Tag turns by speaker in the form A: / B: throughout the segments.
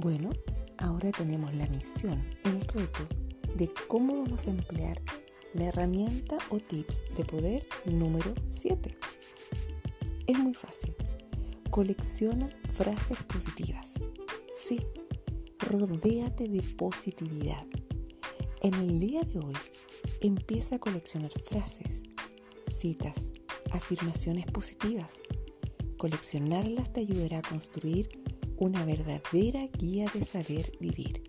A: Bueno, ahora tenemos la misión, el reto de cómo vamos a emplear la herramienta o tips de poder número 7. Es muy fácil. Colecciona frases positivas. Sí, rodéate de positividad. En el día de hoy, empieza a coleccionar frases, citas, afirmaciones positivas. Coleccionarlas te ayudará a construir una verdadera guía de saber vivir.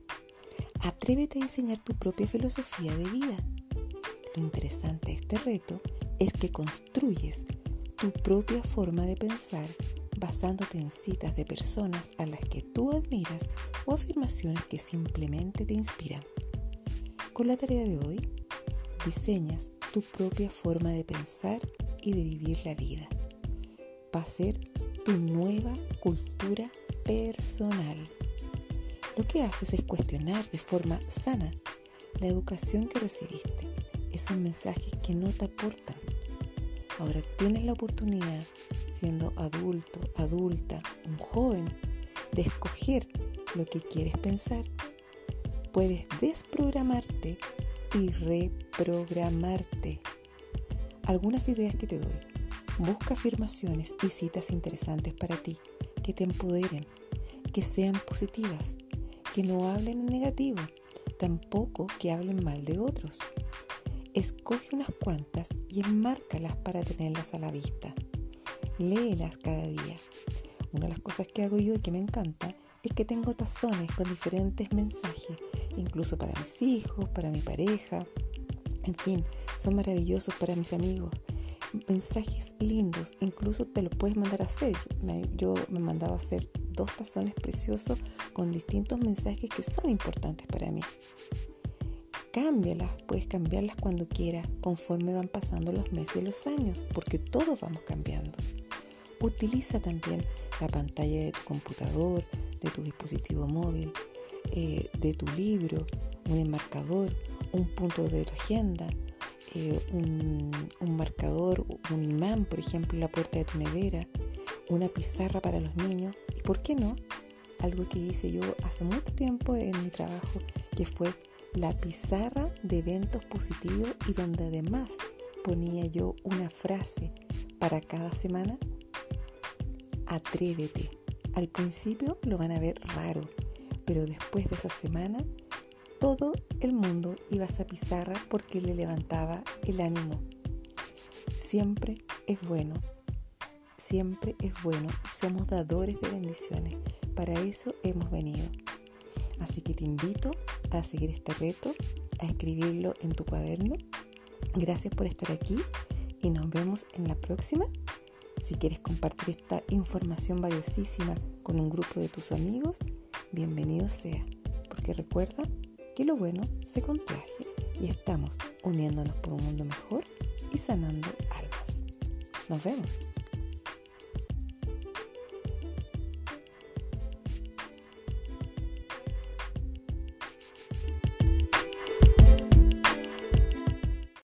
A: Atrévete a diseñar tu propia filosofía de vida. Lo interesante de este reto es que construyes tu propia forma de pensar basándote en citas de personas a las que tú admiras o afirmaciones que simplemente te inspiran. Con la tarea de hoy, diseñas tu propia forma de pensar y de vivir la vida. Va a ser tu nueva cultura personal. Lo que haces es cuestionar de forma sana la educación que recibiste, esos mensajes que no te aportan. Ahora tienes la oportunidad, siendo adulto, adulta, un joven, de escoger lo que quieres pensar. Puedes desprogramarte y reprogramarte. Algunas ideas que te doy. Busca afirmaciones y citas interesantes para ti, que te empoderen, que sean positivas, que no hablen en negativo, tampoco que hablen mal de otros. Escoge unas cuantas y enmárcalas para tenerlas a la vista. Léelas cada día. Una de las cosas que hago yo y que me encanta es que tengo tazones con diferentes mensajes, incluso para mis hijos, para mi pareja, en fin, son maravillosos para mis amigos. Mensajes lindos, incluso te lo puedes mandar a hacer. Yo me mandaba a hacer dos tazones preciosos con distintos mensajes que son importantes para mí. Cámbialas, puedes cambiarlas cuando quieras, conforme van pasando los meses y los años, porque todos vamos cambiando. Utiliza también la pantalla de tu computador, de tu dispositivo móvil, eh, de tu libro, un enmarcador, un punto de tu agenda, eh, un, un, marcador, un imán, por ejemplo, en la puerta de tu nevera, una pizarra para los niños y, ¿por qué no? Algo que hice yo hace mucho tiempo en mi trabajo, que fue la pizarra de eventos positivos y donde además ponía yo una frase para cada semana. Atrévete. Al principio lo van a ver raro, pero después de esa semana todo el mundo iba a pizarra porque le levantaba el ánimo. Siempre es bueno, siempre es bueno y somos dadores de bendiciones. Para eso hemos venido. Así que te invito a seguir este reto, a escribirlo en tu cuaderno. Gracias por estar aquí y nos vemos en la próxima. Si quieres compartir esta información valiosísima con un grupo de tus amigos, bienvenido sea, porque recuerda que lo bueno se contagia y estamos uniéndonos por un mundo mejor y sanando almas. Nos vemos.